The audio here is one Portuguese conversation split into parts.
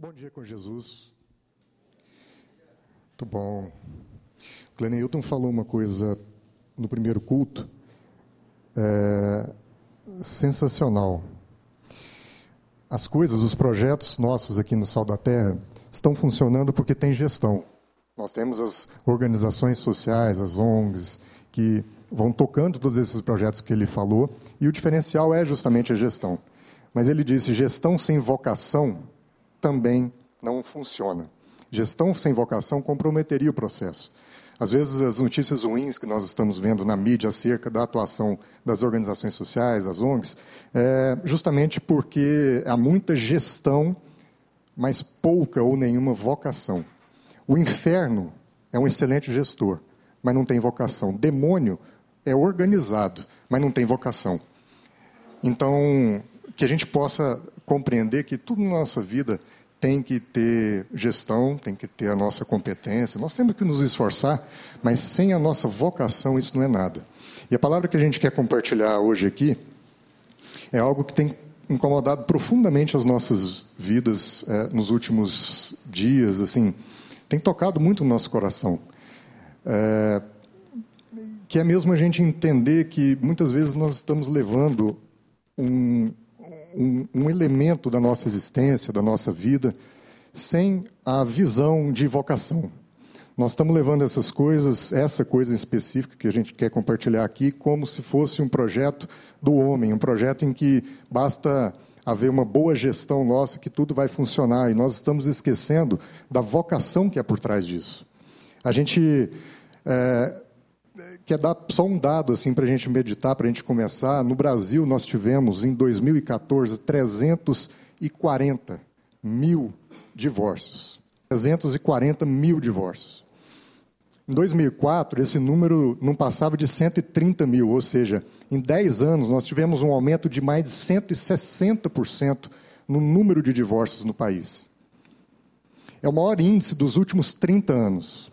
Bom dia com Jesus. Muito bom. O Glenilton falou uma coisa no primeiro culto é, sensacional. As coisas, os projetos nossos aqui no Sal da Terra estão funcionando porque tem gestão. Nós temos as organizações sociais, as ONGs, que vão tocando todos esses projetos que ele falou, e o diferencial é justamente a gestão. Mas ele disse: gestão sem vocação também não funciona. Gestão sem vocação comprometeria o processo. Às vezes, as notícias ruins que nós estamos vendo na mídia acerca da atuação das organizações sociais, das ONGs, é justamente porque há muita gestão, mas pouca ou nenhuma vocação. O inferno é um excelente gestor, mas não tem vocação. Demônio é organizado, mas não tem vocação. Então, que a gente possa compreender que tudo na nossa vida tem que ter gestão, tem que ter a nossa competência, nós temos que nos esforçar, mas sem a nossa vocação isso não é nada. E a palavra que a gente quer compartilhar hoje aqui é algo que tem incomodado profundamente as nossas vidas é, nos últimos dias, assim, tem tocado muito no nosso coração. É, que é mesmo a gente entender que muitas vezes nós estamos levando um, um, um elemento da nossa existência, da nossa vida, sem a visão de vocação. Nós estamos levando essas coisas, essa coisa específica que a gente quer compartilhar aqui, como se fosse um projeto do homem, um projeto em que basta haver uma boa gestão nossa que tudo vai funcionar. E nós estamos esquecendo da vocação que é por trás disso. A gente é, quer dar só um dado assim para a gente meditar, para a gente começar. No Brasil, nós tivemos, em 2014, 340 mil divórcios. 340 mil divórcios. Em 2004, esse número não passava de 130 mil, ou seja, em 10 anos nós tivemos um aumento de mais de 160% no número de divórcios no país. É o maior índice dos últimos 30 anos.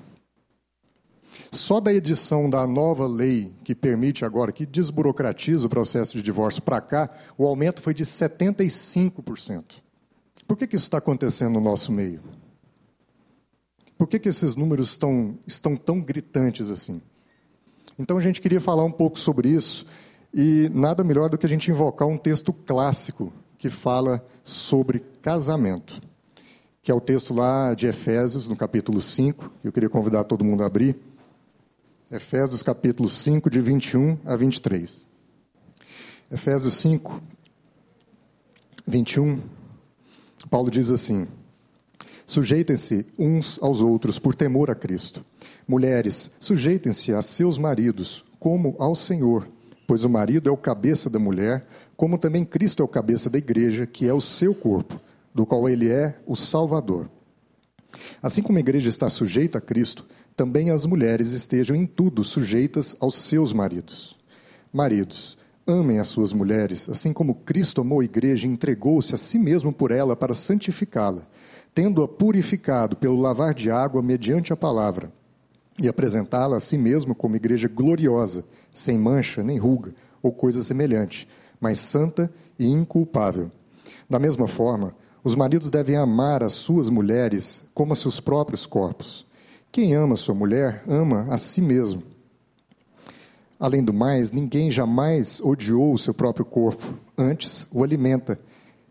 Só da edição da nova lei que permite agora, que desburocratiza o processo de divórcio para cá, o aumento foi de 75%. Por que, que isso está acontecendo no nosso meio? Por que, que esses números estão, estão tão gritantes assim? Então a gente queria falar um pouco sobre isso, e nada melhor do que a gente invocar um texto clássico que fala sobre casamento, que é o texto lá de Efésios, no capítulo 5, que eu queria convidar todo mundo a abrir. Efésios capítulo 5, de 21 a 23. Efésios 5, 21, Paulo diz assim: Sujeitem-se uns aos outros por temor a Cristo. Mulheres, sujeitem-se a seus maridos, como ao Senhor, pois o marido é o cabeça da mulher, como também Cristo é o cabeça da igreja, que é o seu corpo, do qual ele é o Salvador. Assim como a igreja está sujeita a Cristo, também as mulheres estejam em tudo sujeitas aos seus maridos. Maridos, amem as suas mulheres, assim como Cristo amou a igreja e entregou-se a si mesmo por ela para santificá-la tendo-a purificado pelo lavar de água mediante a palavra, e apresentá-la a si mesmo como igreja gloriosa, sem mancha nem ruga ou coisa semelhante, mas santa e inculpável. Da mesma forma, os maridos devem amar as suas mulheres como a seus próprios corpos. Quem ama sua mulher, ama a si mesmo. Além do mais, ninguém jamais odiou o seu próprio corpo, antes o alimenta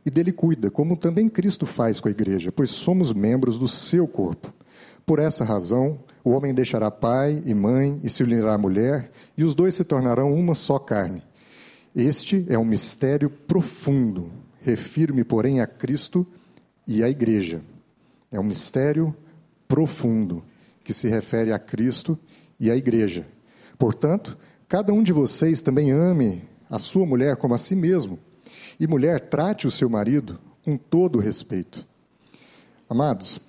e dele cuida, como também Cristo faz com a igreja, pois somos membros do seu corpo. Por essa razão, o homem deixará pai e mãe e se unirá à mulher, e os dois se tornarão uma só carne. Este é um mistério profundo. Refiro-me, porém, a Cristo e à igreja. É um mistério profundo que se refere a Cristo e à igreja. Portanto, cada um de vocês também ame a sua mulher como a si mesmo e mulher, trate o seu marido com todo respeito. Amados,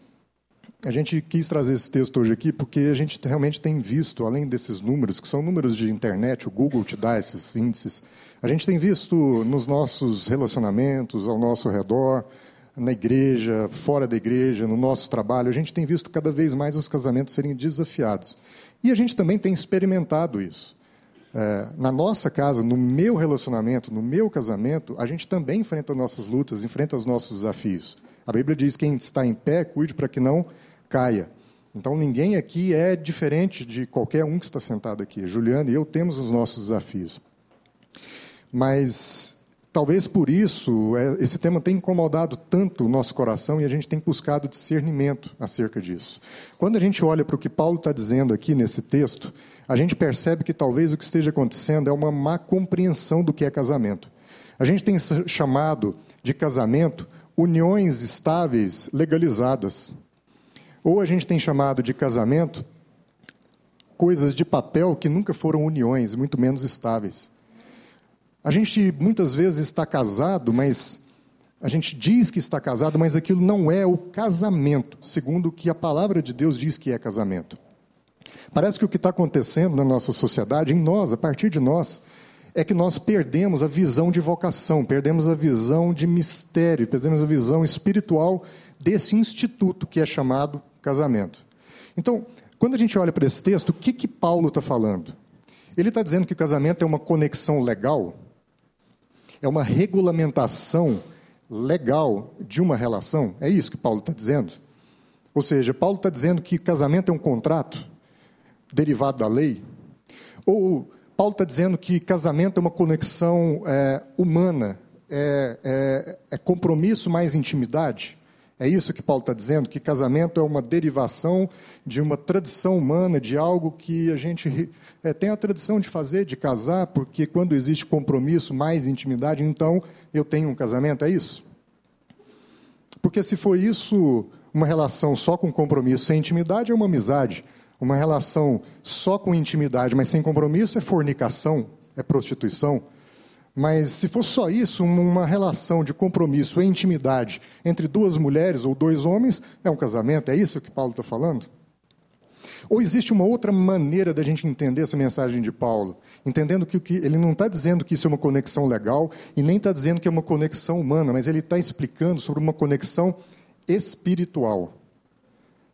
a gente quis trazer esse texto hoje aqui porque a gente realmente tem visto, além desses números, que são números de internet, o Google te dá esses índices, a gente tem visto nos nossos relacionamentos, ao nosso redor, na igreja, fora da igreja, no nosso trabalho, a gente tem visto cada vez mais os casamentos serem desafiados. E a gente também tem experimentado isso. É, na nossa casa, no meu relacionamento, no meu casamento, a gente também enfrenta nossas lutas, enfrenta os nossos desafios. A Bíblia diz: quem está em pé, cuide para que não caia. Então, ninguém aqui é diferente de qualquer um que está sentado aqui. Juliana e eu temos os nossos desafios. Mas talvez por isso é, esse tema tenha incomodado tanto o nosso coração e a gente tem buscado discernimento acerca disso. Quando a gente olha para o que Paulo está dizendo aqui nesse texto, a gente percebe que talvez o que esteja acontecendo é uma má compreensão do que é casamento. A gente tem chamado de casamento uniões estáveis legalizadas. Ou a gente tem chamado de casamento coisas de papel que nunca foram uniões, muito menos estáveis. A gente muitas vezes está casado, mas a gente diz que está casado, mas aquilo não é o casamento, segundo o que a palavra de Deus diz que é casamento. Parece que o que está acontecendo na nossa sociedade, em nós, a partir de nós, é que nós perdemos a visão de vocação, perdemos a visão de mistério, perdemos a visão espiritual desse instituto que é chamado casamento. Então, quando a gente olha para esse texto, o que, que Paulo está falando? Ele está dizendo que o casamento é uma conexão legal é uma regulamentação legal de uma relação? É isso que Paulo está dizendo? Ou seja, Paulo está dizendo que casamento é um contrato derivado da lei? Ou Paulo está dizendo que casamento é uma conexão é, humana, é, é, é compromisso mais intimidade? É isso que Paulo está dizendo, que casamento é uma derivação de uma tradição humana, de algo que a gente é, tem a tradição de fazer, de casar, porque quando existe compromisso, mais intimidade, então eu tenho um casamento, é isso? Porque se for isso, uma relação só com compromisso, sem intimidade, é uma amizade. Uma relação só com intimidade, mas sem compromisso, é fornicação, é prostituição. Mas se for só isso, uma relação de compromisso e intimidade entre duas mulheres ou dois homens, é um casamento? É isso que Paulo está falando? Ou existe uma outra maneira da gente entender essa mensagem de Paulo? Entendendo que, que ele não está dizendo que isso é uma conexão legal e nem está dizendo que é uma conexão humana, mas ele está explicando sobre uma conexão espiritual.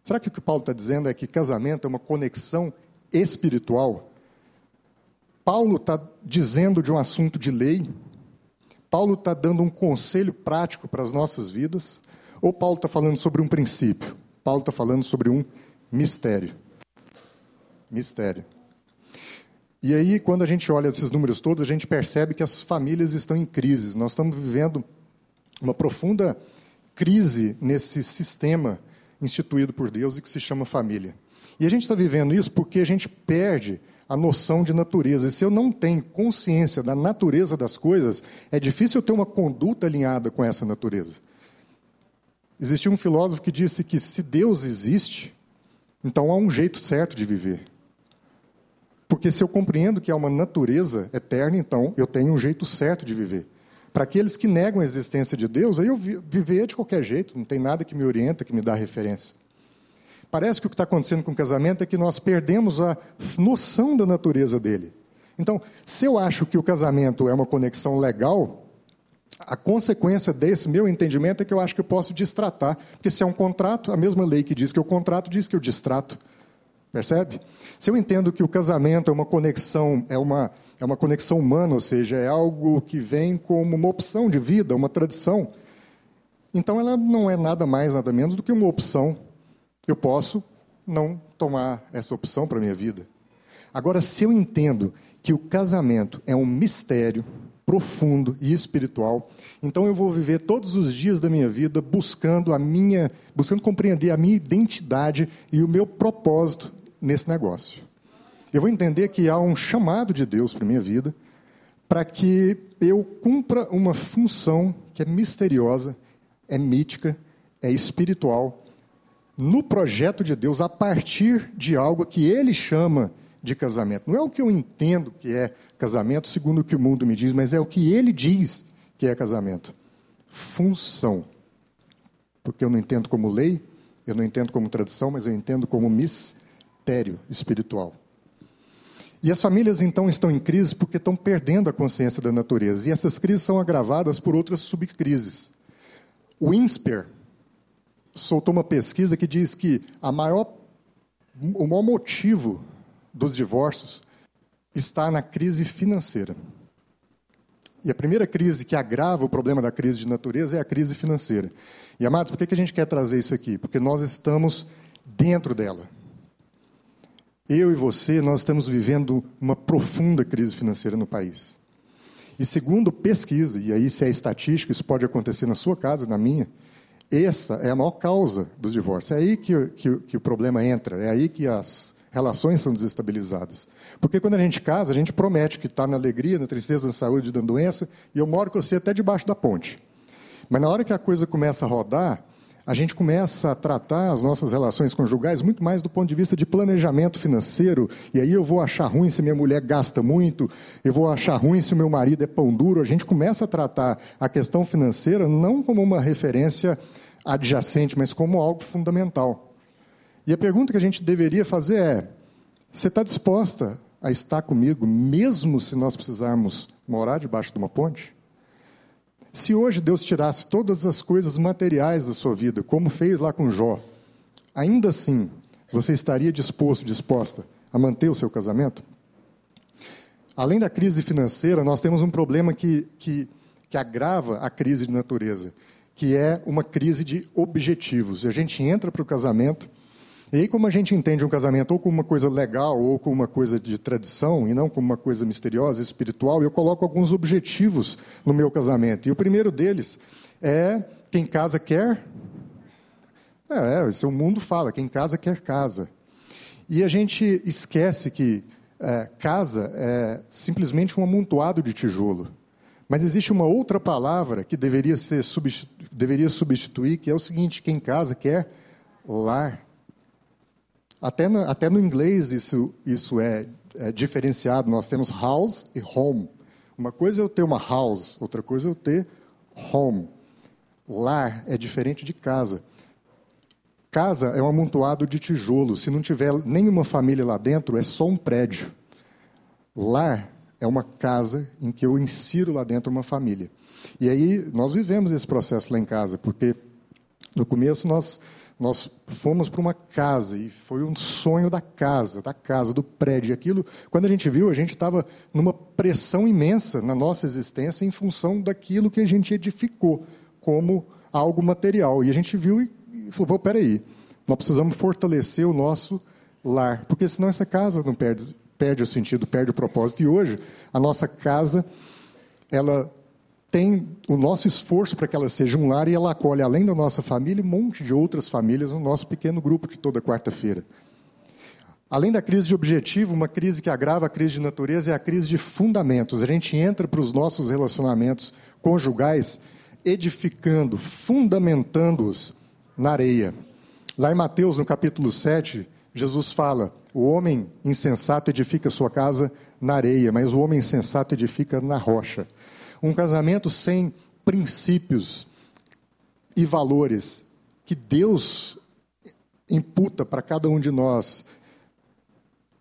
Será que o que Paulo está dizendo é que casamento é uma conexão espiritual? Paulo está dizendo de um assunto de lei, Paulo está dando um conselho prático para as nossas vidas, ou Paulo está falando sobre um princípio? Paulo está falando sobre um mistério. Mistério. E aí, quando a gente olha esses números todos, a gente percebe que as famílias estão em crise. Nós estamos vivendo uma profunda crise nesse sistema instituído por Deus e que se chama família. E a gente está vivendo isso porque a gente perde a noção de natureza. E se eu não tenho consciência da natureza das coisas, é difícil eu ter uma conduta alinhada com essa natureza. Existia um filósofo que disse que se Deus existe, então há um jeito certo de viver. Porque se eu compreendo que há uma natureza eterna, então eu tenho um jeito certo de viver. Para aqueles que negam a existência de Deus, aí eu viver de qualquer jeito, não tem nada que me orienta, que me dá referência. Parece que o que está acontecendo com o casamento é que nós perdemos a noção da natureza dele. Então, se eu acho que o casamento é uma conexão legal, a consequência desse meu entendimento é que eu acho que eu posso distratar. Porque se é um contrato, a mesma lei que diz que eu contrato diz que eu distrato. Percebe? Se eu entendo que o casamento é uma conexão, é uma, é uma conexão humana, ou seja, é algo que vem como uma opção de vida, uma tradição, então ela não é nada mais, nada menos do que uma opção eu posso não tomar essa opção para a minha vida. Agora, se eu entendo que o casamento é um mistério profundo e espiritual, então eu vou viver todos os dias da minha vida buscando a minha, buscando compreender a minha identidade e o meu propósito nesse negócio. Eu vou entender que há um chamado de Deus para minha vida, para que eu cumpra uma função que é misteriosa, é mítica, é espiritual no projeto de Deus a partir de algo que ele chama de casamento. Não é o que eu entendo que é casamento, segundo o que o mundo me diz, mas é o que ele diz que é casamento. Função. Porque eu não entendo como lei, eu não entendo como tradição, mas eu entendo como mistério espiritual. E as famílias então estão em crise porque estão perdendo a consciência da natureza. E essas crises são agravadas por outras subcrises. O INSPER, soltou uma pesquisa que diz que a maior, o maior motivo dos divórcios está na crise financeira. E a primeira crise que agrava o problema da crise de natureza é a crise financeira. E, amados, por que a gente quer trazer isso aqui? Porque nós estamos dentro dela. Eu e você, nós estamos vivendo uma profunda crise financeira no país. E segundo pesquisa, e aí se é estatística, isso pode acontecer na sua casa, na minha, essa é a maior causa dos divórcios. É aí que, que, que o problema entra, é aí que as relações são desestabilizadas. Porque quando a gente casa, a gente promete que está na alegria, na tristeza, na saúde, na doença, e eu moro com você até debaixo da ponte. Mas na hora que a coisa começa a rodar, a gente começa a tratar as nossas relações conjugais muito mais do ponto de vista de planejamento financeiro, e aí eu vou achar ruim se minha mulher gasta muito, eu vou achar ruim se o meu marido é pão duro. A gente começa a tratar a questão financeira não como uma referência adjacente, mas como algo fundamental. E a pergunta que a gente deveria fazer é: você está disposta a estar comigo, mesmo se nós precisarmos morar debaixo de uma ponte? Se hoje Deus tirasse todas as coisas materiais da sua vida, como fez lá com Jó, ainda assim, você estaria disposto, disposta a manter o seu casamento? Além da crise financeira, nós temos um problema que, que, que agrava a crise de natureza, que é uma crise de objetivos. A gente entra para o casamento e aí, como a gente entende um casamento ou como uma coisa legal ou como uma coisa de tradição e não como uma coisa misteriosa, espiritual, eu coloco alguns objetivos no meu casamento. E o primeiro deles é quem casa quer. É, esse é o mundo fala, quem casa quer casa. E a gente esquece que é, casa é simplesmente um amontoado de tijolo. Mas existe uma outra palavra que deveria, ser substitu deveria substituir, que é o seguinte: quem casa quer lar. Até no, até no inglês isso, isso é, é, diferenciado. Nós temos house e home. Uma coisa é eu ter uma house, outra coisa é eu ter home. Lar é diferente de casa. Casa é um amontoado de tijolos. Se não tiver nenhuma família lá dentro, é só um prédio. Lar é uma casa em que eu insiro lá dentro uma família. E aí nós vivemos esse processo lá em casa, porque no começo nós nós fomos para uma casa e foi um sonho da casa, da casa, do prédio. Aquilo, quando a gente viu, a gente estava numa pressão imensa na nossa existência em função daquilo que a gente edificou como algo material. E a gente viu e, e falou: peraí, nós precisamos fortalecer o nosso lar, porque senão essa casa não perde, perde o sentido, perde o propósito. E hoje, a nossa casa, ela tem o nosso esforço para que ela seja um lar e ela acolhe, além da nossa família, um monte de outras famílias no nosso pequeno grupo de toda quarta-feira. Além da crise de objetivo, uma crise que agrava a crise de natureza é a crise de fundamentos. A gente entra para os nossos relacionamentos conjugais edificando, fundamentando-os na areia. Lá em Mateus, no capítulo 7, Jesus fala: O homem insensato edifica sua casa na areia, mas o homem insensato edifica na rocha. Um casamento sem princípios e valores que Deus imputa para cada um de nós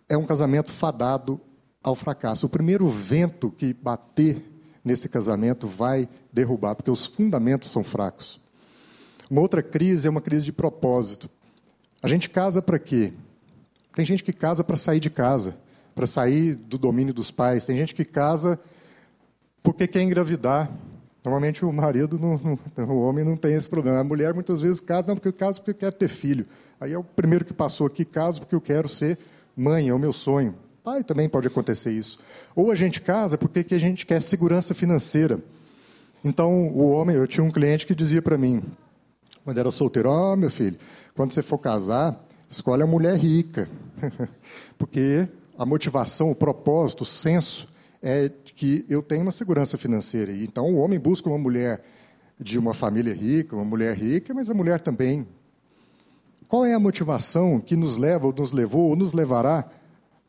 é um casamento fadado ao fracasso. O primeiro vento que bater nesse casamento vai derrubar, porque os fundamentos são fracos. Uma outra crise é uma crise de propósito. A gente casa para quê? Tem gente que casa para sair de casa, para sair do domínio dos pais. Tem gente que casa porque quer engravidar. Normalmente o marido, não, não, o homem não tem esse problema. A mulher muitas vezes casa, não, porque eu caso porque eu quero ter filho. Aí é o primeiro que passou aqui, caso porque eu quero ser mãe, é o meu sonho. Pai também pode acontecer isso. Ou a gente casa porque a gente quer segurança financeira. Então, o homem, eu tinha um cliente que dizia para mim, quando era solteiro, ó, oh, meu filho, quando você for casar, escolhe a mulher rica. porque a motivação, o propósito, o senso é que eu tenho uma segurança financeira. Então, o homem busca uma mulher de uma família rica, uma mulher rica, mas a mulher também. Qual é a motivação que nos leva, ou nos levou, ou nos levará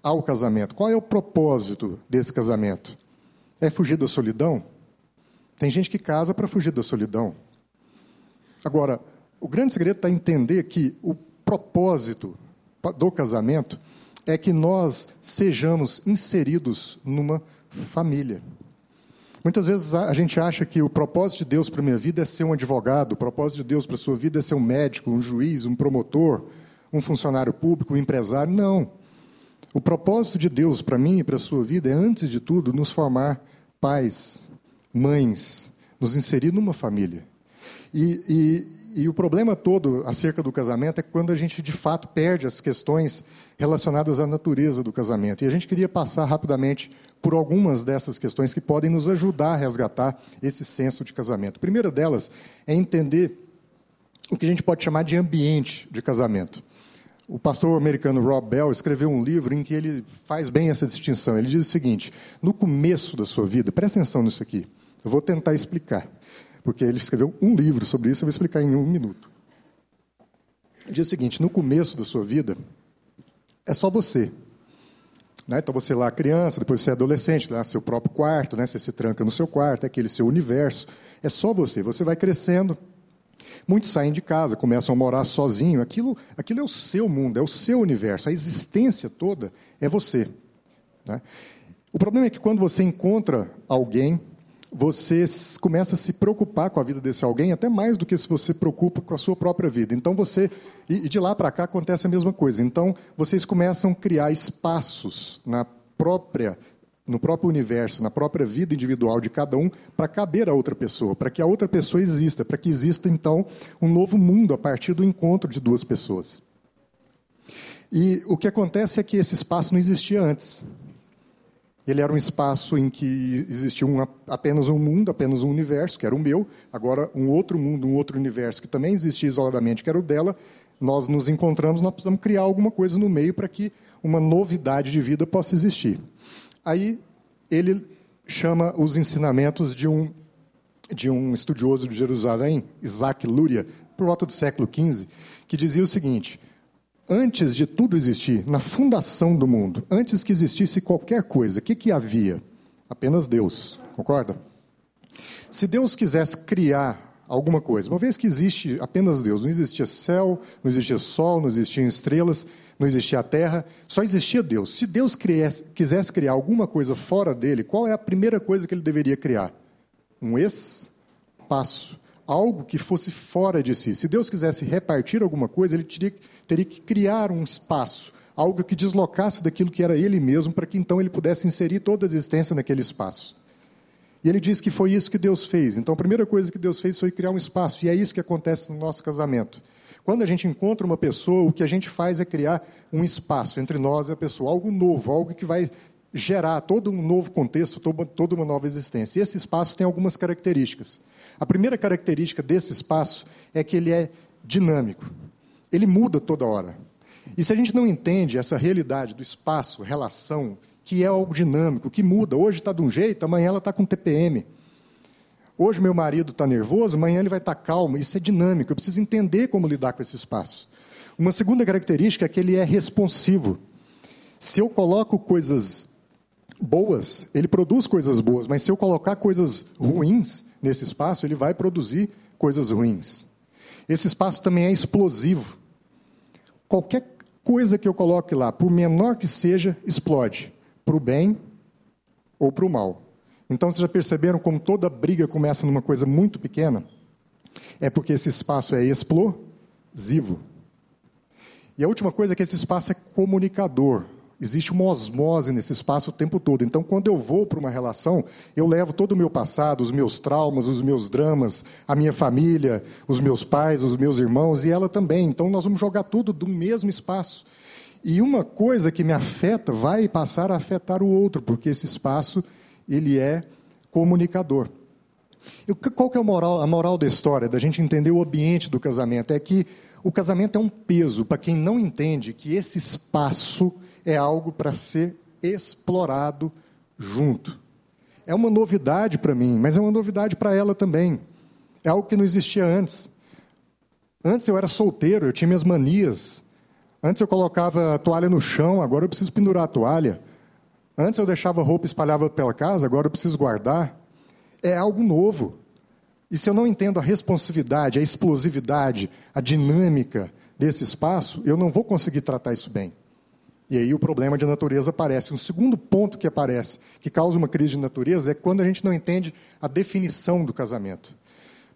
ao casamento? Qual é o propósito desse casamento? É fugir da solidão? Tem gente que casa para fugir da solidão. Agora, o grande segredo está entender que o propósito do casamento é que nós sejamos inseridos numa família. Muitas vezes a gente acha que o propósito de Deus para a minha vida é ser um advogado, o propósito de Deus para a sua vida é ser um médico, um juiz, um promotor, um funcionário público, um empresário. Não. O propósito de Deus para mim e para sua vida é, antes de tudo, nos formar pais, mães, nos inserir numa família. E, e, e, o problema todo acerca do casamento é quando a gente, de fato, perde as questões relacionadas à natureza do casamento. E a gente queria passar rapidamente por algumas dessas questões que podem nos ajudar a resgatar esse senso de casamento. A primeira delas é entender o que a gente pode chamar de ambiente de casamento. O pastor americano Rob Bell escreveu um livro em que ele faz bem essa distinção. Ele diz o seguinte: no começo da sua vida, presta atenção nisso aqui, eu vou tentar explicar porque ele escreveu um livro sobre isso, eu vou explicar em um minuto. Ele diz o seguinte: no começo da sua vida, é só você. Né? Então você lá criança, depois você é adolescente, lá seu próprio quarto, né? você se tranca no seu quarto, é aquele seu universo. É só você. Você vai crescendo. Muitos saem de casa, começam a morar sozinho. Aquilo, aquilo é o seu mundo, é o seu universo. A existência toda é você. Né? O problema é que quando você encontra alguém você começa a se preocupar com a vida desse alguém, até mais do que se você preocupa com a sua própria vida. Então você, e de lá para cá acontece a mesma coisa. Então vocês começam a criar espaços na própria no próprio universo, na própria vida individual de cada um, para caber a outra pessoa, para que a outra pessoa exista, para que exista então um novo mundo a partir do encontro de duas pessoas. E o que acontece é que esse espaço não existia antes. Ele era um espaço em que existia um, apenas um mundo, apenas um universo, que era o meu. Agora, um outro mundo, um outro universo, que também existia isoladamente, que era o dela. Nós nos encontramos, nós precisamos criar alguma coisa no meio para que uma novidade de vida possa existir. Aí, ele chama os ensinamentos de um, de um estudioso de Jerusalém, Isaac Luria, por volta do século XV, que dizia o seguinte antes de tudo existir, na fundação do mundo, antes que existisse qualquer coisa, o que, que havia? Apenas Deus, concorda? Se Deus quisesse criar alguma coisa, uma vez que existe apenas Deus, não existia céu, não existia sol, não existiam estrelas, não existia a terra, só existia Deus. Se Deus quisesse criar alguma coisa fora dele, qual é a primeira coisa que ele deveria criar? Um espaço, algo que fosse fora de si. Se Deus quisesse repartir alguma coisa, ele teria teria que criar um espaço, algo que deslocasse daquilo que era ele mesmo, para que então ele pudesse inserir toda a existência naquele espaço. E ele diz que foi isso que Deus fez. Então a primeira coisa que Deus fez foi criar um espaço, e é isso que acontece no nosso casamento. Quando a gente encontra uma pessoa, o que a gente faz é criar um espaço entre nós e a pessoa, algo novo, algo que vai gerar todo um novo contexto, toda uma nova existência. E esse espaço tem algumas características. A primeira característica desse espaço é que ele é dinâmico ele muda toda hora. E se a gente não entende essa realidade do espaço, relação, que é algo dinâmico, que muda, hoje está de um jeito, amanhã ela está com TPM. Hoje meu marido está nervoso, amanhã ele vai estar tá calmo. Isso é dinâmico, eu preciso entender como lidar com esse espaço. Uma segunda característica é que ele é responsivo. Se eu coloco coisas boas, ele produz coisas boas, mas se eu colocar coisas ruins nesse espaço, ele vai produzir coisas ruins. Esse espaço também é explosivo. Qualquer coisa que eu coloque lá, por menor que seja, explode, para o bem ou para o mal. Então, vocês já perceberam como toda briga começa numa coisa muito pequena? É porque esse espaço é explosivo. E a última coisa é que esse espaço é comunicador existe uma osmose nesse espaço o tempo todo. Então, quando eu vou para uma relação, eu levo todo o meu passado, os meus traumas, os meus dramas, a minha família, os meus pais, os meus irmãos e ela também. Então, nós vamos jogar tudo do mesmo espaço. E uma coisa que me afeta vai passar a afetar o outro, porque esse espaço ele é comunicador. Qual que é a moral, a moral da história, da gente entender o ambiente do casamento? É que o casamento é um peso para quem não entende que esse espaço é algo para ser explorado junto. É uma novidade para mim, mas é uma novidade para ela também. É algo que não existia antes. Antes eu era solteiro, eu tinha minhas manias. Antes eu colocava a toalha no chão, agora eu preciso pendurar a toalha. Antes eu deixava roupa espalhada pela casa, agora eu preciso guardar. É algo novo. E se eu não entendo a responsividade, a explosividade, a dinâmica desse espaço, eu não vou conseguir tratar isso bem. E aí o problema de natureza aparece. Um segundo ponto que aparece, que causa uma crise de natureza, é quando a gente não entende a definição do casamento.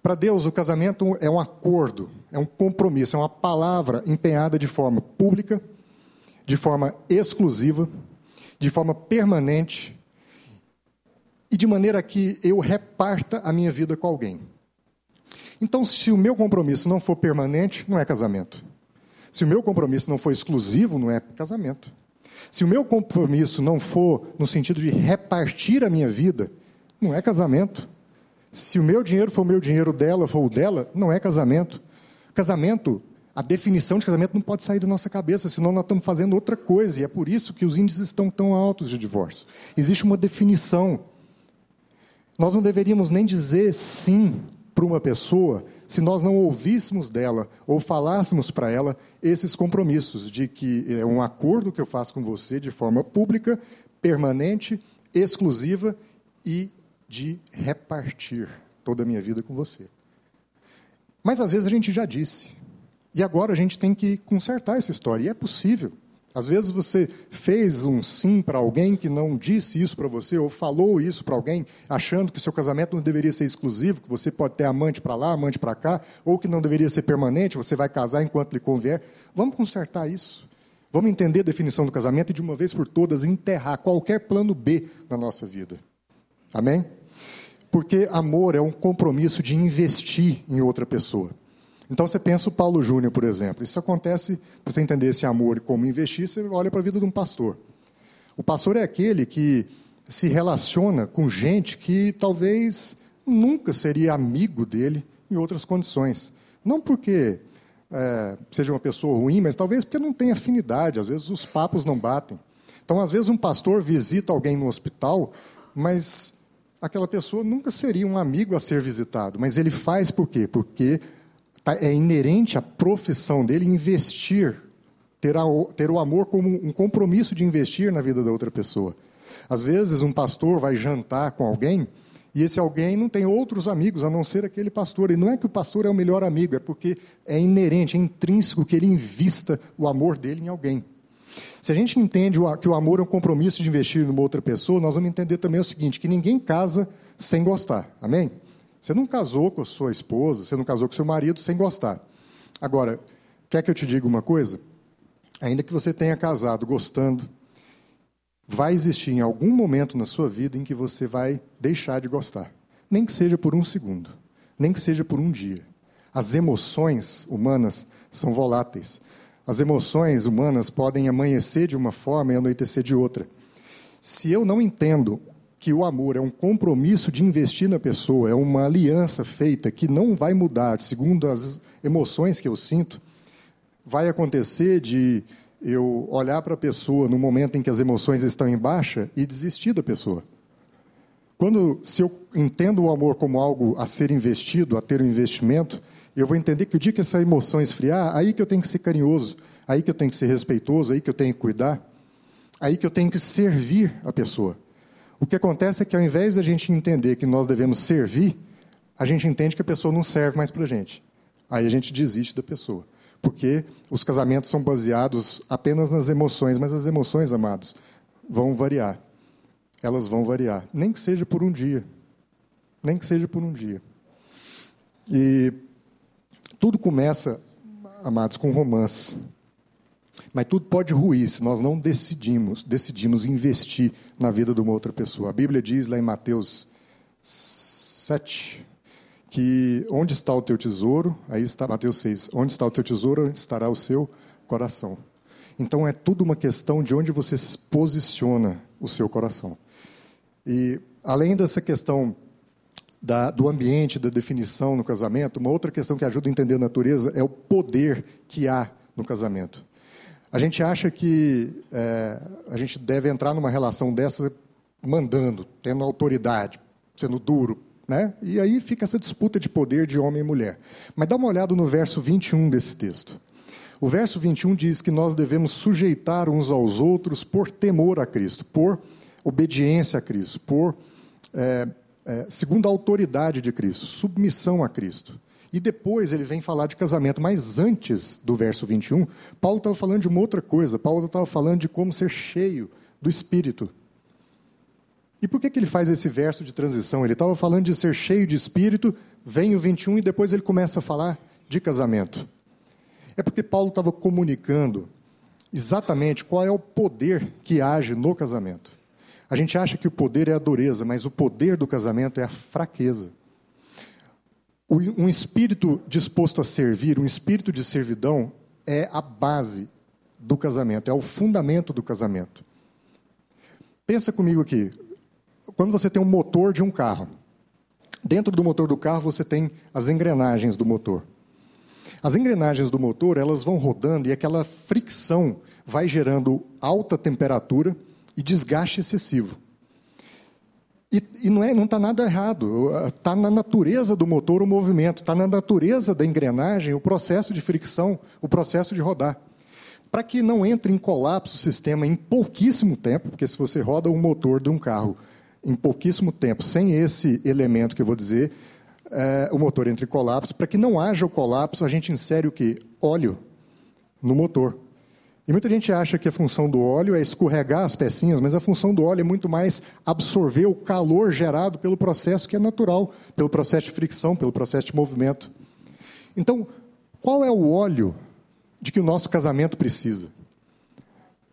Para Deus, o casamento é um acordo, é um compromisso, é uma palavra empenhada de forma pública, de forma exclusiva, de forma permanente e de maneira que eu reparta a minha vida com alguém. Então, se o meu compromisso não for permanente, não é casamento. Se o meu compromisso não for exclusivo, não é casamento. Se o meu compromisso não for no sentido de repartir a minha vida, não é casamento. Se o meu dinheiro for o meu dinheiro dela, for o dela, não é casamento. Casamento, a definição de casamento não pode sair da nossa cabeça, senão nós estamos fazendo outra coisa, e é por isso que os índices estão tão altos de divórcio. Existe uma definição. Nós não deveríamos nem dizer sim para uma pessoa se nós não ouvíssemos dela ou falássemos para ela esses compromissos de que é um acordo que eu faço com você de forma pública, permanente, exclusiva e de repartir toda a minha vida com você. Mas às vezes a gente já disse. E agora a gente tem que consertar essa história. E é possível. Às vezes você fez um sim para alguém que não disse isso para você, ou falou isso para alguém, achando que o seu casamento não deveria ser exclusivo, que você pode ter amante para lá, amante para cá, ou que não deveria ser permanente, você vai casar enquanto lhe convier. Vamos consertar isso. Vamos entender a definição do casamento e, de uma vez por todas, enterrar qualquer plano B na nossa vida. Amém? Porque amor é um compromisso de investir em outra pessoa. Então você pensa o Paulo Júnior, por exemplo. Isso acontece, para você entender esse amor e como investir, você olha para a vida de um pastor. O pastor é aquele que se relaciona com gente que talvez nunca seria amigo dele em outras condições. Não porque é, seja uma pessoa ruim, mas talvez porque não tem afinidade, às vezes os papos não batem. Então, às vezes, um pastor visita alguém no hospital, mas aquela pessoa nunca seria um amigo a ser visitado. Mas ele faz por quê? Porque é inerente à profissão dele investir, ter, a, ter o amor como um compromisso de investir na vida da outra pessoa. Às vezes, um pastor vai jantar com alguém e esse alguém não tem outros amigos a não ser aquele pastor. E não é que o pastor é o melhor amigo, é porque é inerente, é intrínseco que ele invista o amor dele em alguém. Se a gente entende que o amor é um compromisso de investir numa outra pessoa, nós vamos entender também o seguinte: que ninguém casa sem gostar. Amém? Você não casou com a sua esposa, você não casou com seu marido sem gostar. Agora, quer que eu te diga uma coisa? Ainda que você tenha casado gostando, vai existir em algum momento na sua vida em que você vai deixar de gostar. Nem que seja por um segundo, nem que seja por um dia. As emoções humanas são voláteis. As emoções humanas podem amanhecer de uma forma e anoitecer de outra. Se eu não entendo que o amor é um compromisso de investir na pessoa, é uma aliança feita que não vai mudar segundo as emoções que eu sinto, vai acontecer de eu olhar para a pessoa no momento em que as emoções estão em baixa e desistir da pessoa. Quando, se eu entendo o amor como algo a ser investido, a ter um investimento, eu vou entender que o dia que essa emoção esfriar, aí que eu tenho que ser carinhoso, aí que eu tenho que ser respeitoso, aí que eu tenho que cuidar, aí que eu tenho que servir a pessoa. O que acontece é que ao invés de a gente entender que nós devemos servir, a gente entende que a pessoa não serve mais para a gente. Aí a gente desiste da pessoa. Porque os casamentos são baseados apenas nas emoções, mas as emoções, amados, vão variar. Elas vão variar. Nem que seja por um dia. Nem que seja por um dia. E tudo começa, amados, com romance. Mas tudo pode ruir se nós não decidimos, decidimos investir na vida de uma outra pessoa. A Bíblia diz lá em Mateus 7 que onde está o teu tesouro, aí está Mateus 6, onde está o teu tesouro, onde estará o seu coração. Então é tudo uma questão de onde você posiciona o seu coração. E além dessa questão da, do ambiente, da definição no casamento, uma outra questão que ajuda a entender a natureza é o poder que há no casamento. A gente acha que é, a gente deve entrar numa relação dessa mandando, tendo autoridade, sendo duro, né? E aí fica essa disputa de poder de homem e mulher. Mas dá uma olhada no verso 21 desse texto. O verso 21 diz que nós devemos sujeitar uns aos outros por temor a Cristo, por obediência a Cristo, por é, é, segundo a autoridade de Cristo, submissão a Cristo. E depois ele vem falar de casamento. Mas antes do verso 21, Paulo estava falando de uma outra coisa. Paulo estava falando de como ser cheio do Espírito. E por que, que ele faz esse verso de transição? Ele estava falando de ser cheio de Espírito, vem o 21 e depois ele começa a falar de casamento. É porque Paulo estava comunicando exatamente qual é o poder que age no casamento. A gente acha que o poder é a dureza, mas o poder do casamento é a fraqueza. Um espírito disposto a servir, um espírito de servidão, é a base do casamento, é o fundamento do casamento. Pensa comigo aqui. Quando você tem um motor de um carro, dentro do motor do carro você tem as engrenagens do motor. As engrenagens do motor, elas vão rodando e aquela fricção vai gerando alta temperatura e desgaste excessivo. E, e não está não tá nada errado, está na natureza do motor o movimento, está na natureza da engrenagem o processo de fricção, o processo de rodar. Para que não entre em colapso o sistema em pouquíssimo tempo, porque se você roda um motor de um carro em pouquíssimo tempo, sem esse elemento que eu vou dizer, é, o motor entra em colapso. Para que não haja o colapso, a gente insere o que? Óleo no motor. E muita gente acha que a função do óleo é escorregar as pecinhas, mas a função do óleo é muito mais absorver o calor gerado pelo processo que é natural, pelo processo de fricção, pelo processo de movimento. Então, qual é o óleo de que o nosso casamento precisa?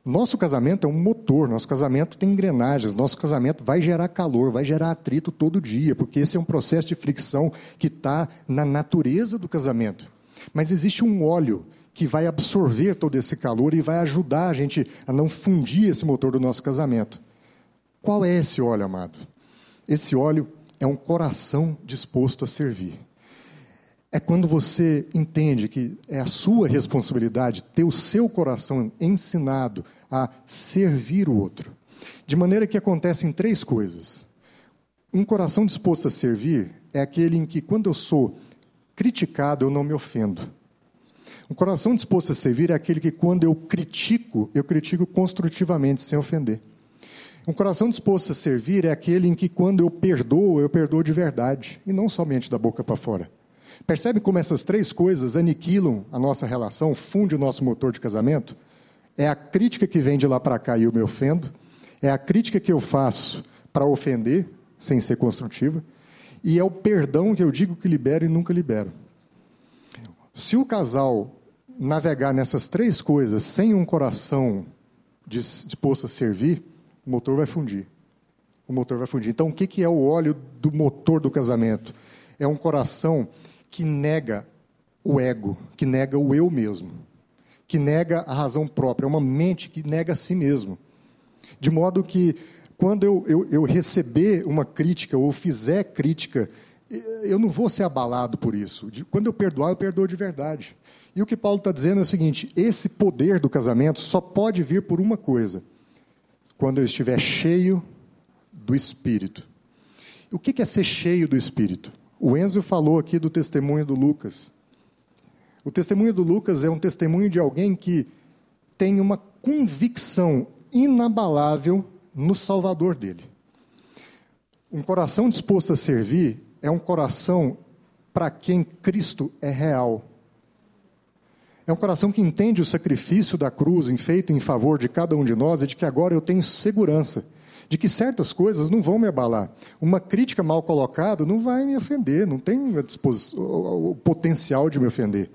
Nosso casamento é um motor, nosso casamento tem engrenagens, nosso casamento vai gerar calor, vai gerar atrito todo dia, porque esse é um processo de fricção que está na natureza do casamento. Mas existe um óleo que vai absorver todo esse calor e vai ajudar a gente a não fundir esse motor do nosso casamento. Qual é esse óleo, amado? Esse óleo é um coração disposto a servir. É quando você entende que é a sua responsabilidade ter o seu coração ensinado a servir o outro. De maneira que acontecem três coisas. Um coração disposto a servir é aquele em que, quando eu sou criticado, eu não me ofendo. Um coração disposto a servir é aquele que, quando eu critico, eu critico construtivamente, sem ofender. Um coração disposto a servir é aquele em que, quando eu perdoo, eu perdoo de verdade, e não somente da boca para fora. Percebe como essas três coisas aniquilam a nossa relação, funde o nosso motor de casamento? É a crítica que vem de lá para cá e eu me ofendo, é a crítica que eu faço para ofender, sem ser construtiva, e é o perdão que eu digo que libero e nunca libero. Se o casal navegar nessas três coisas sem um coração disposto a servir, o motor vai fundir. O motor vai fundir. Então, o que é o óleo do motor do casamento? É um coração que nega o ego, que nega o eu mesmo, que nega a razão própria, é uma mente que nega a si mesmo. De modo que, quando eu, eu, eu receber uma crítica ou fizer crítica, eu não vou ser abalado por isso. Quando eu perdoar, eu perdoo de verdade. E o que Paulo está dizendo é o seguinte: esse poder do casamento só pode vir por uma coisa: quando eu estiver cheio do Espírito. O que é ser cheio do Espírito? O Enzo falou aqui do testemunho do Lucas. O testemunho do Lucas é um testemunho de alguém que tem uma convicção inabalável no Salvador dele. Um coração disposto a servir é um coração para quem Cristo é real. É um coração que entende o sacrifício da cruz feito em favor de cada um de nós e de que agora eu tenho segurança de que certas coisas não vão me abalar. Uma crítica mal colocada não vai me ofender, não tem o potencial de me ofender.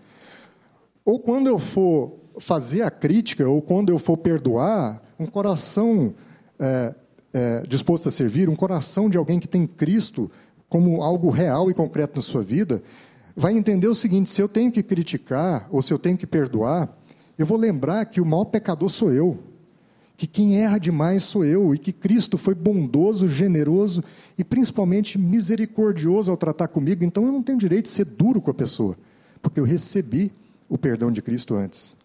Ou quando eu for fazer a crítica, ou quando eu for perdoar, um coração é, é, disposto a servir, um coração de alguém que tem Cristo como algo real e concreto na sua vida, vai entender o seguinte: se eu tenho que criticar ou se eu tenho que perdoar, eu vou lembrar que o maior pecador sou eu, que quem erra demais sou eu e que Cristo foi bondoso, generoso e principalmente misericordioso ao tratar comigo, então eu não tenho direito de ser duro com a pessoa, porque eu recebi o perdão de Cristo antes.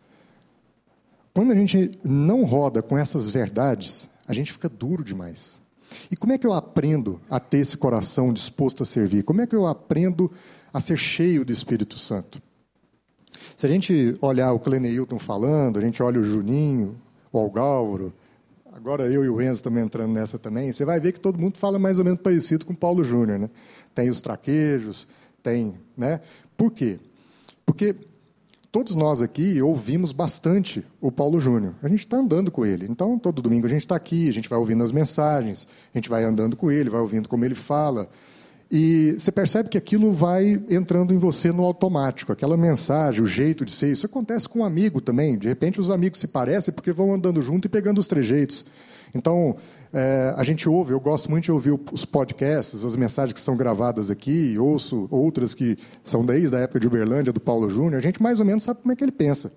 Quando a gente não roda com essas verdades, a gente fica duro demais. E como é que eu aprendo a ter esse coração disposto a servir? Como é que eu aprendo a ser cheio do Espírito Santo. Se a gente olhar o Cleneilton falando, a gente olha o Juninho, o Algauro, agora eu e o Enzo também entrando nessa também, você vai ver que todo mundo fala mais ou menos parecido com Paulo Júnior. Né? Tem os traquejos, tem. Né? Por quê? Porque todos nós aqui ouvimos bastante o Paulo Júnior. A gente está andando com ele. Então, todo domingo a gente está aqui, a gente vai ouvindo as mensagens, a gente vai andando com ele, vai ouvindo como ele fala. E você percebe que aquilo vai entrando em você no automático, aquela mensagem, o jeito de ser. Isso acontece com um amigo também. De repente, os amigos se parecem porque vão andando junto e pegando os trejeitos. Então, é, a gente ouve, eu gosto muito de ouvir os podcasts, as mensagens que são gravadas aqui, ouço outras que são desde a época de Uberlândia, do Paulo Júnior, a gente mais ou menos sabe como é que ele pensa.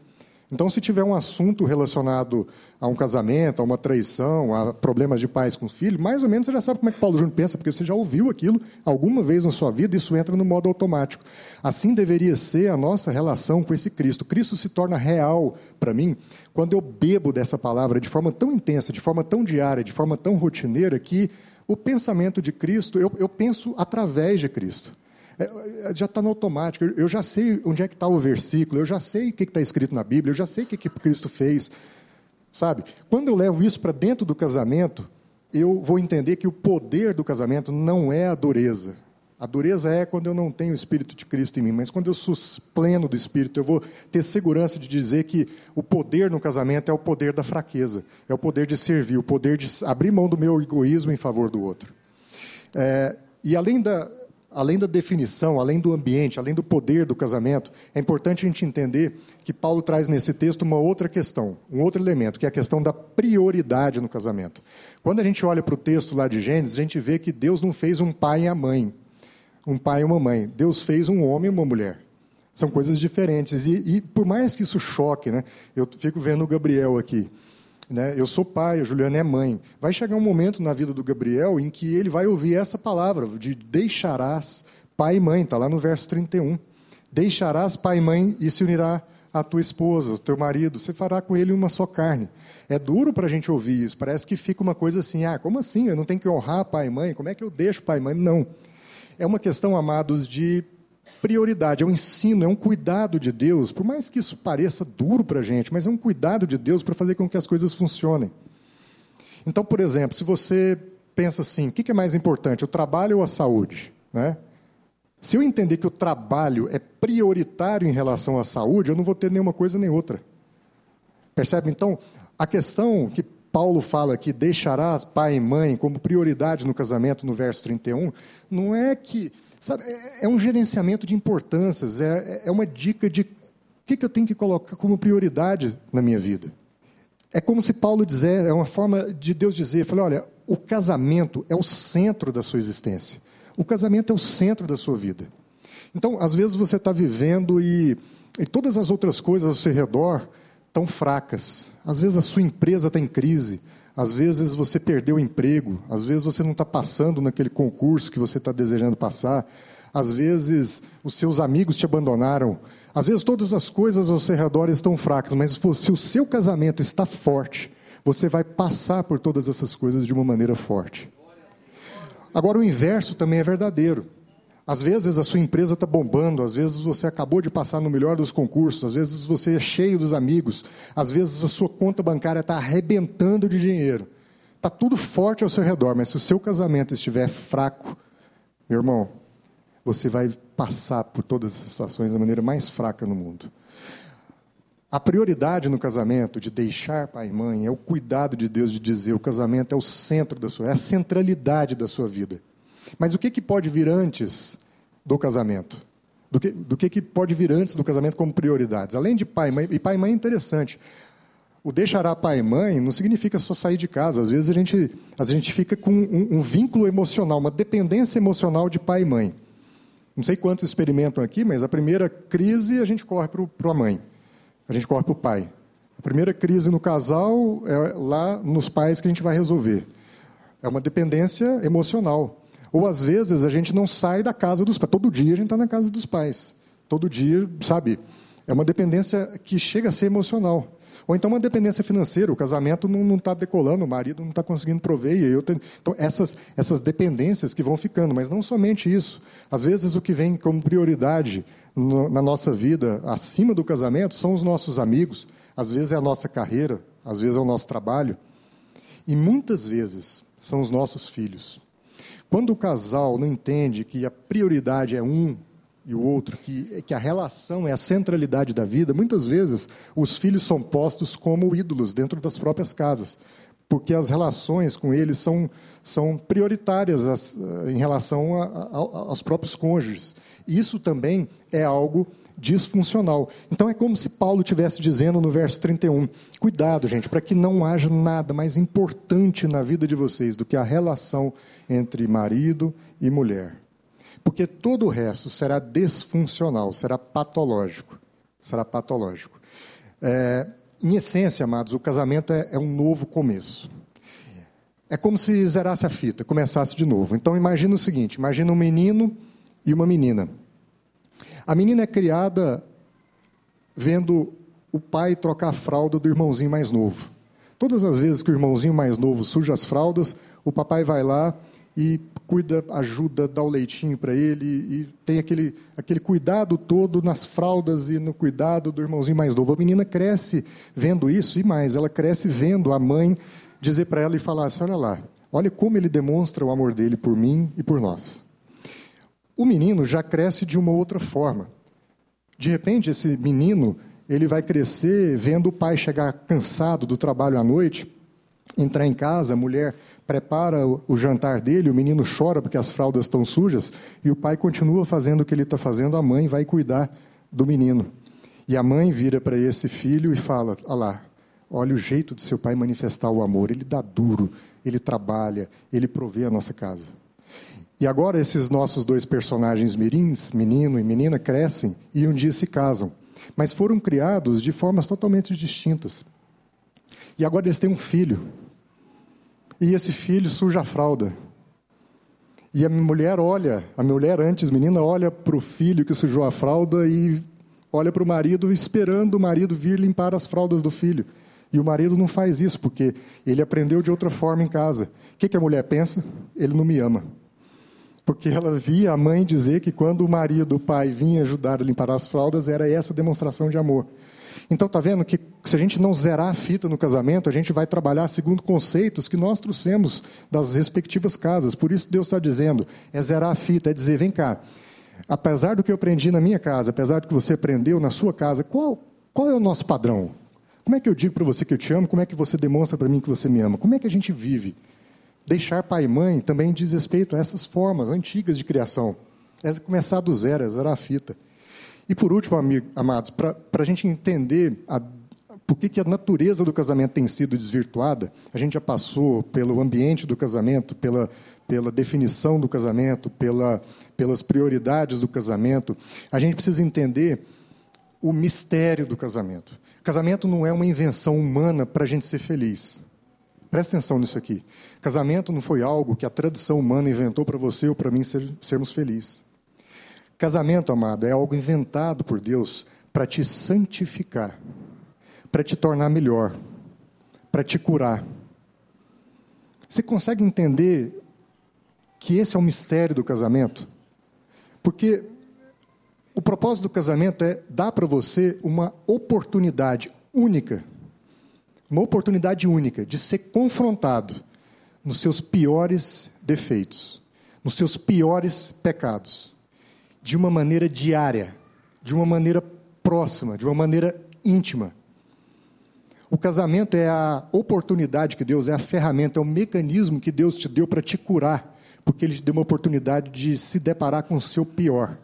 Então, se tiver um assunto relacionado a um casamento, a uma traição, a problemas de pais com filho, mais ou menos você já sabe como é que Paulo Júnior pensa, porque você já ouviu aquilo alguma vez na sua vida, isso entra no modo automático. Assim deveria ser a nossa relação com esse Cristo. Cristo se torna real para mim quando eu bebo dessa palavra de forma tão intensa, de forma tão diária, de forma tão rotineira, que o pensamento de Cristo, eu, eu penso através de Cristo. É, é, já está no automático. Eu já sei onde é que está o versículo, eu já sei o que está escrito na Bíblia, eu já sei o que, que Cristo fez. Sabe? Quando eu levo isso para dentro do casamento, eu vou entender que o poder do casamento não é a dureza. A dureza é quando eu não tenho o Espírito de Cristo em mim, mas quando eu sou pleno do Espírito, eu vou ter segurança de dizer que o poder no casamento é o poder da fraqueza, é o poder de servir, o poder de abrir mão do meu egoísmo em favor do outro. É, e além da, além da definição, além do ambiente, além do poder do casamento, é importante a gente entender que Paulo traz nesse texto uma outra questão, um outro elemento, que é a questão da prioridade no casamento. Quando a gente olha para o texto lá de Gênesis, a gente vê que Deus não fez um pai e a mãe, um pai e uma mãe. Deus fez um homem e uma mulher. São coisas diferentes. E, e por mais que isso choque, né, eu fico vendo o Gabriel aqui. Né? Eu sou pai, a Juliana é mãe. Vai chegar um momento na vida do Gabriel em que ele vai ouvir essa palavra de deixarás pai e mãe, está lá no verso 31. Deixarás pai e mãe e se unirá a tua esposa, o teu marido, você fará com ele uma só carne. É duro para a gente ouvir isso, parece que fica uma coisa assim, ah, como assim? Eu não tenho que honrar pai e mãe? Como é que eu deixo pai e mãe? Não. É uma questão, amados, de prioridade, é um ensino, é um cuidado de Deus, por mais que isso pareça duro para a gente, mas é um cuidado de Deus para fazer com que as coisas funcionem. Então, por exemplo, se você pensa assim, o que é mais importante, o trabalho ou a saúde? Né? Se eu entender que o trabalho é prioritário em relação à saúde, eu não vou ter nenhuma coisa nem outra. Percebe? Então, a questão que Paulo fala aqui, deixarás pai e mãe como prioridade no casamento, no verso 31, não é que Sabe, é, é um gerenciamento de importâncias, é, é uma dica de o que, que eu tenho que colocar como prioridade na minha vida. É como se Paulo dizer, é uma forma de Deus dizer, falei, olha, o casamento é o centro da sua existência. O casamento é o centro da sua vida. Então, às vezes você está vivendo e, e todas as outras coisas ao seu redor estão fracas. Às vezes a sua empresa está em crise. Às vezes você perdeu o emprego, às vezes você não está passando naquele concurso que você está desejando passar, às vezes os seus amigos te abandonaram, às vezes todas as coisas ao seu redor estão fracas, mas se o seu casamento está forte, você vai passar por todas essas coisas de uma maneira forte. Agora, o inverso também é verdadeiro. Às vezes a sua empresa está bombando, às vezes você acabou de passar no melhor dos concursos, às vezes você é cheio dos amigos, às vezes a sua conta bancária está arrebentando de dinheiro. Está tudo forte ao seu redor, mas se o seu casamento estiver fraco, meu irmão, você vai passar por todas as situações da maneira mais fraca no mundo. A prioridade no casamento de deixar pai e mãe é o cuidado de Deus de dizer o casamento é o centro da sua, é a centralidade da sua vida. Mas o que, que pode vir antes do casamento? Do que, do que, que pode vir antes do casamento como prioridades? Além de pai e mãe, e pai e mãe é interessante. O deixará pai e mãe não significa só sair de casa. Às vezes a gente, a gente fica com um, um vínculo emocional, uma dependência emocional de pai e mãe. Não sei quantos experimentam aqui, mas a primeira crise a gente corre para a mãe, a gente corre para o pai. A primeira crise no casal é lá nos pais que a gente vai resolver. É uma dependência emocional. Ou às vezes a gente não sai da casa dos pais. Todo dia a gente está na casa dos pais. Todo dia, sabe? É uma dependência que chega a ser emocional. Ou então uma dependência financeira, o casamento não está decolando, o marido não está conseguindo prover. Eu tenho... Então, essas, essas dependências que vão ficando, mas não somente isso. Às vezes o que vem como prioridade no, na nossa vida, acima do casamento, são os nossos amigos, às vezes é a nossa carreira, às vezes é o nosso trabalho. E muitas vezes são os nossos filhos. Quando o casal não entende que a prioridade é um e o outro, que, que a relação é a centralidade da vida, muitas vezes os filhos são postos como ídolos dentro das próprias casas, porque as relações com eles são, são prioritárias as, em relação a, a, aos próprios cônjuges. Isso também é algo disfuncional. Então é como se Paulo estivesse dizendo no verso 31: cuidado, gente, para que não haja nada mais importante na vida de vocês do que a relação entre marido e mulher. Porque todo o resto será disfuncional, será patológico. Será patológico. É, em essência, amados, o casamento é, é um novo começo. É como se zerasse a fita, começasse de novo. Então imagina o seguinte: imagina um menino e uma menina. A menina é criada vendo o pai trocar a fralda do irmãozinho mais novo. Todas as vezes que o irmãozinho mais novo suja as fraldas, o papai vai lá e cuida, ajuda, dá o leitinho para ele e tem aquele, aquele cuidado todo nas fraldas e no cuidado do irmãozinho mais novo. A menina cresce vendo isso e mais, ela cresce vendo a mãe dizer para ela e falar assim: olha lá, olha como ele demonstra o amor dele por mim e por nós. O menino já cresce de uma outra forma. De repente, esse menino ele vai crescer vendo o pai chegar cansado do trabalho à noite, entrar em casa, a mulher prepara o jantar dele, o menino chora porque as fraldas estão sujas, e o pai continua fazendo o que ele está fazendo, a mãe vai cuidar do menino. E a mãe vira para esse filho e fala: Olha lá, olha o jeito de seu pai manifestar o amor, ele dá duro, ele trabalha, ele provê a nossa casa. E agora esses nossos dois personagens mirins, menino e menina, crescem e um dia se casam, mas foram criados de formas totalmente distintas. E agora eles têm um filho, e esse filho suja a fralda. E a mulher olha, a mulher antes, menina, olha para o filho que sujou a fralda e olha para o marido esperando o marido vir limpar as fraldas do filho. E o marido não faz isso, porque ele aprendeu de outra forma em casa. O que, que a mulher pensa? Ele não me ama. Porque ela via a mãe dizer que quando o marido, o pai, vinha ajudar a limpar as fraldas, era essa demonstração de amor. Então, está vendo que se a gente não zerar a fita no casamento, a gente vai trabalhar segundo conceitos que nós trouxemos das respectivas casas. Por isso, Deus está dizendo: é zerar a fita, é dizer, vem cá, apesar do que eu aprendi na minha casa, apesar do que você aprendeu na sua casa, qual, qual é o nosso padrão? Como é que eu digo para você que eu te amo? Como é que você demonstra para mim que você me ama? Como é que a gente vive? Deixar pai e mãe também diz respeito a essas formas antigas de criação. É começar do zero, é zerar a fita. E por último, amigo, amados, para a gente entender a, por que, que a natureza do casamento tem sido desvirtuada, a gente já passou pelo ambiente do casamento, pela, pela definição do casamento, pela, pelas prioridades do casamento. A gente precisa entender o mistério do casamento. Casamento não é uma invenção humana para a gente ser feliz. Presta atenção nisso aqui. Casamento não foi algo que a tradição humana inventou para você ou para mim ser, sermos felizes. Casamento, amado, é algo inventado por Deus para te santificar, para te tornar melhor, para te curar. Você consegue entender que esse é o mistério do casamento? Porque o propósito do casamento é dar para você uma oportunidade única, uma oportunidade única de ser confrontado nos seus piores defeitos, nos seus piores pecados de uma maneira diária, de uma maneira próxima, de uma maneira íntima. O casamento é a oportunidade que Deus, é a ferramenta, é o mecanismo que Deus te deu para te curar, porque Ele te deu uma oportunidade de se deparar com o seu pior.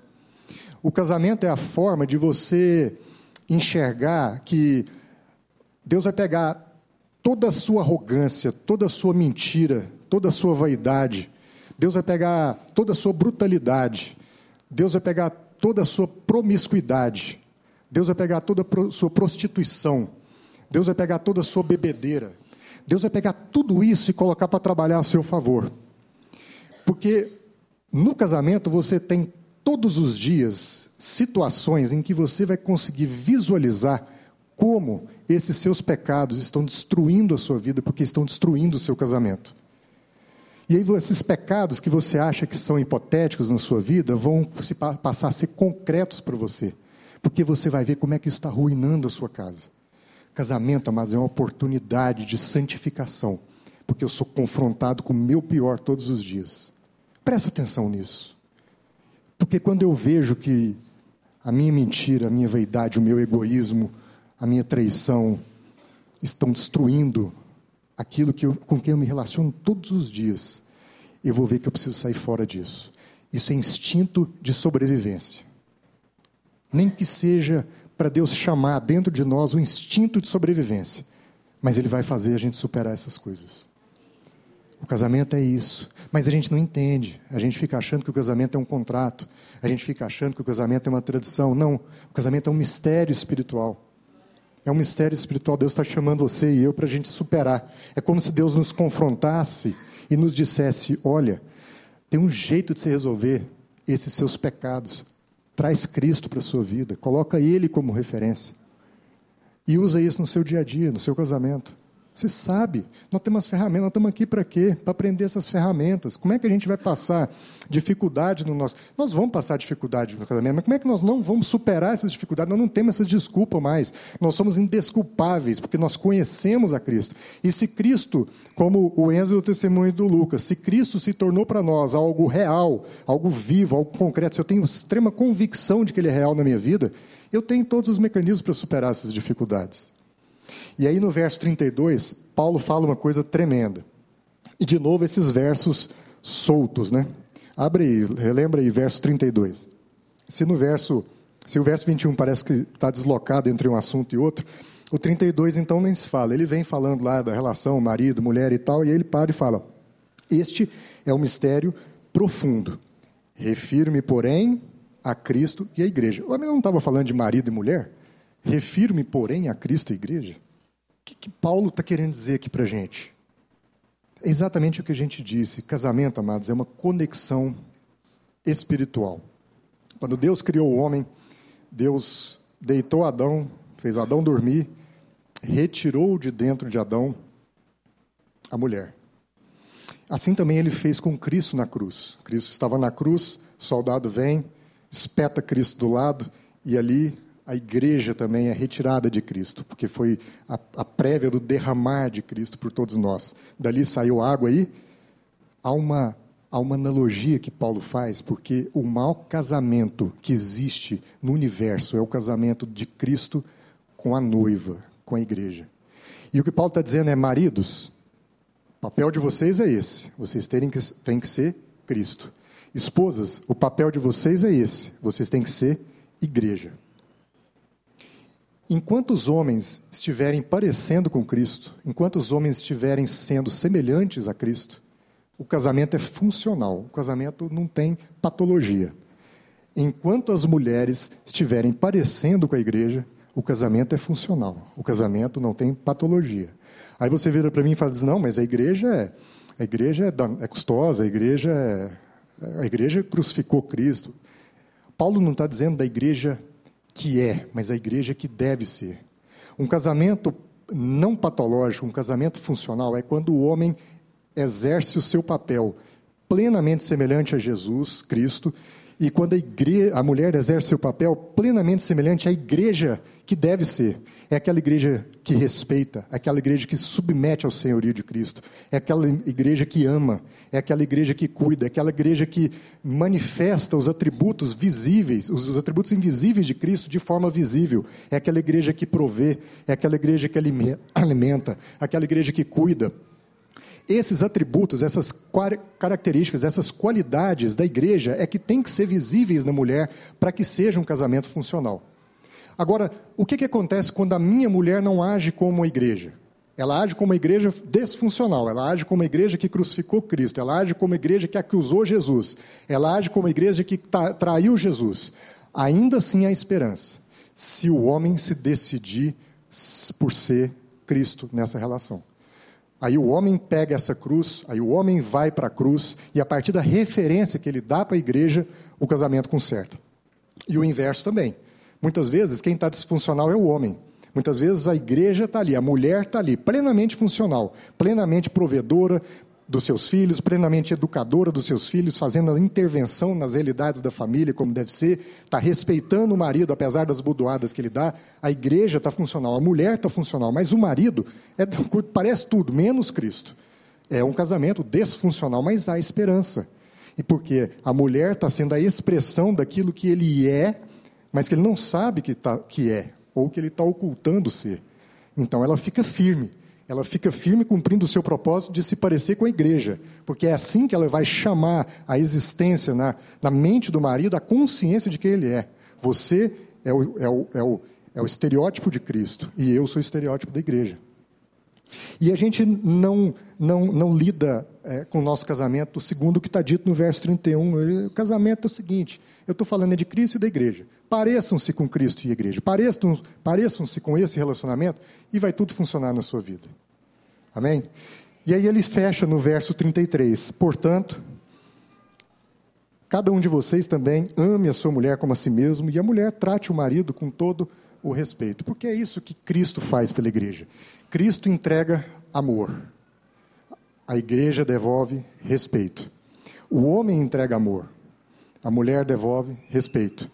O casamento é a forma de você enxergar que Deus vai pegar toda a sua arrogância, toda a sua mentira, toda a sua vaidade, Deus vai pegar toda a sua brutalidade, Deus vai pegar toda a sua promiscuidade, Deus vai pegar toda a sua prostituição, Deus vai pegar toda a sua bebedeira, Deus vai pegar tudo isso e colocar para trabalhar a seu favor. Porque no casamento você tem todos os dias situações em que você vai conseguir visualizar como esses seus pecados estão destruindo a sua vida, porque estão destruindo o seu casamento. E aí esses pecados que você acha que são hipotéticos na sua vida vão se passar a ser concretos para você, porque você vai ver como é que isso está arruinando a sua casa. Casamento, amados, é uma oportunidade de santificação, porque eu sou confrontado com o meu pior todos os dias. Presta atenção nisso. Porque quando eu vejo que a minha mentira, a minha vaidade, o meu egoísmo, a minha traição estão destruindo aquilo que eu, com quem eu me relaciono todos os dias, eu vou ver que eu preciso sair fora disso. Isso é instinto de sobrevivência. Nem que seja para Deus chamar dentro de nós o instinto de sobrevivência. Mas Ele vai fazer a gente superar essas coisas. O casamento é isso. Mas a gente não entende. A gente fica achando que o casamento é um contrato. A gente fica achando que o casamento é uma tradição. Não. O casamento é um mistério espiritual. É um mistério espiritual. Deus está chamando você e eu para a gente superar. É como se Deus nos confrontasse e nos dissesse: olha, tem um jeito de se resolver esses seus pecados. Traz Cristo para a sua vida. Coloca Ele como referência. E usa isso no seu dia a dia, no seu casamento. Você sabe, nós temos as ferramentas, nós estamos aqui para quê? Para aprender essas ferramentas. Como é que a gente vai passar dificuldade no nosso. Nós vamos passar dificuldade no casamento, mas como é que nós não vamos superar essas dificuldades? Nós não temos essas desculpas mais. Nós somos indesculpáveis, porque nós conhecemos a Cristo. E se Cristo, como o Enzo e o testemunho do Lucas, se Cristo se tornou para nós algo real, algo vivo, algo concreto, se eu tenho extrema convicção de que Ele é real na minha vida, eu tenho todos os mecanismos para superar essas dificuldades. E aí no verso 32, Paulo fala uma coisa tremenda. E de novo esses versos soltos, né? Abre aí, relembra aí, verso 32. Se no verso, se o verso 21 parece que está deslocado entre um assunto e outro, o 32 então nem se fala. Ele vem falando lá da relação marido, mulher e tal, e aí ele para e fala: Este é um mistério profundo. Refiro-me, porém, a Cristo e a igreja. O homem não estava falando de marido e mulher? Refiro-me, porém, a Cristo e a igreja? Que, que Paulo está querendo dizer aqui para a gente? É exatamente o que a gente disse. Casamento, amados, é uma conexão espiritual. Quando Deus criou o homem, Deus deitou Adão, fez Adão dormir, retirou de dentro de Adão a mulher. Assim também ele fez com Cristo na cruz. Cristo estava na cruz, soldado vem, espeta Cristo do lado, e ali a igreja também é retirada de Cristo, porque foi a, a, prévia do derramar de Cristo por todos nós. Dali saiu água aí. Há uma, há uma analogia que Paulo faz, porque o mau casamento que existe no universo é o casamento de Cristo com a noiva, com a igreja. E o que Paulo está dizendo é: maridos, o papel de vocês é esse, vocês que, têm que ser Cristo. Esposas, o papel de vocês é esse, vocês têm que ser igreja. Enquanto os homens estiverem parecendo com Cristo, enquanto os homens estiverem sendo semelhantes a Cristo, o casamento é funcional, o casamento não tem patologia. Enquanto as mulheres estiverem parecendo com a igreja, o casamento é funcional, o casamento não tem patologia. Aí você vira para mim e fala: não, mas a igreja é, a igreja é, é custosa, a igreja é, a igreja crucificou Cristo. Paulo não está dizendo da igreja que é, mas a igreja que deve ser. Um casamento não patológico, um casamento funcional, é quando o homem exerce o seu papel plenamente semelhante a Jesus Cristo, e quando a, igreja, a mulher exerce o papel plenamente semelhante à igreja que deve ser. É aquela igreja que respeita, é aquela igreja que se submete ao senhorio de Cristo, é aquela igreja que ama, é aquela igreja que cuida, é aquela igreja que manifesta os atributos visíveis, os atributos invisíveis de Cristo de forma visível, é aquela igreja que provê, é aquela igreja que alimenta, aquela igreja que cuida. Esses atributos, essas características, essas qualidades da igreja é que tem que ser visíveis na mulher para que seja um casamento funcional. Agora, o que, que acontece quando a minha mulher não age como uma igreja? Ela age como uma igreja desfuncional, ela age como uma igreja que crucificou Cristo, ela age como uma igreja que acusou Jesus, ela age como uma igreja que traiu Jesus. Ainda assim há esperança, se o homem se decidir por ser Cristo nessa relação. Aí o homem pega essa cruz, aí o homem vai para a cruz, e a partir da referência que ele dá para a igreja, o casamento conserta. E o inverso também. Muitas vezes, quem está disfuncional é o homem. Muitas vezes a igreja está ali, a mulher está ali, plenamente funcional, plenamente provedora dos seus filhos, plenamente educadora dos seus filhos, fazendo a intervenção nas realidades da família como deve ser, está respeitando o marido, apesar das budoadas que ele dá. A igreja está funcional, a mulher está funcional, mas o marido é, parece tudo, menos Cristo. É um casamento desfuncional, mas há esperança. E porque a mulher está sendo a expressão daquilo que ele é mas que ele não sabe que, tá, que é, ou que ele está ocultando ser. Então ela fica firme, ela fica firme cumprindo o seu propósito de se parecer com a igreja, porque é assim que ela vai chamar a existência na, na mente do marido a consciência de quem ele é. Você é o, é o, é o, é o estereótipo de Cristo e eu sou o estereótipo da igreja. E a gente não, não, não lida é, com o nosso casamento segundo o que está dito no verso 31. O casamento é o seguinte: eu estou falando é de Cristo e da igreja. Pareçam-se com Cristo e a igreja. Pareçam-se pareçam com esse relacionamento e vai tudo funcionar na sua vida. Amém? E aí ele fecha no verso 33. Portanto, cada um de vocês também ame a sua mulher como a si mesmo e a mulher trate o marido com todo o respeito. Porque é isso que Cristo faz pela igreja. Cristo entrega amor. A igreja devolve respeito. O homem entrega amor. A mulher devolve respeito.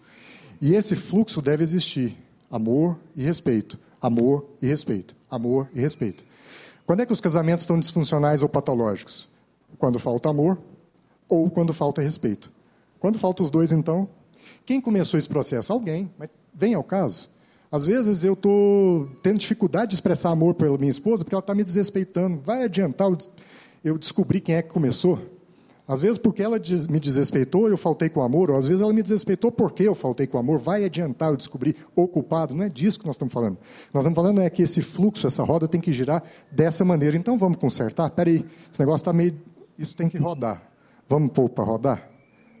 E esse fluxo deve existir: amor e respeito. Amor e respeito. Amor e respeito. Quando é que os casamentos estão disfuncionais ou patológicos? Quando falta amor ou quando falta respeito. Quando falta os dois, então, quem começou esse processo? Alguém, mas vem ao caso. Às vezes eu estou tendo dificuldade de expressar amor pela minha esposa porque ela está me desrespeitando. Vai adiantar eu descobrir quem é que começou? Às vezes porque ela me desrespeitou, eu faltei com amor, ou às vezes ela me desrespeitou porque eu faltei com amor. Vai adiantar eu descobrir o culpado? Não é disso que nós estamos falando. Nós estamos falando é que esse fluxo, essa roda tem que girar dessa maneira. Então vamos consertar? Espera aí, esse negócio está meio... Isso tem que rodar. Vamos pôr para rodar?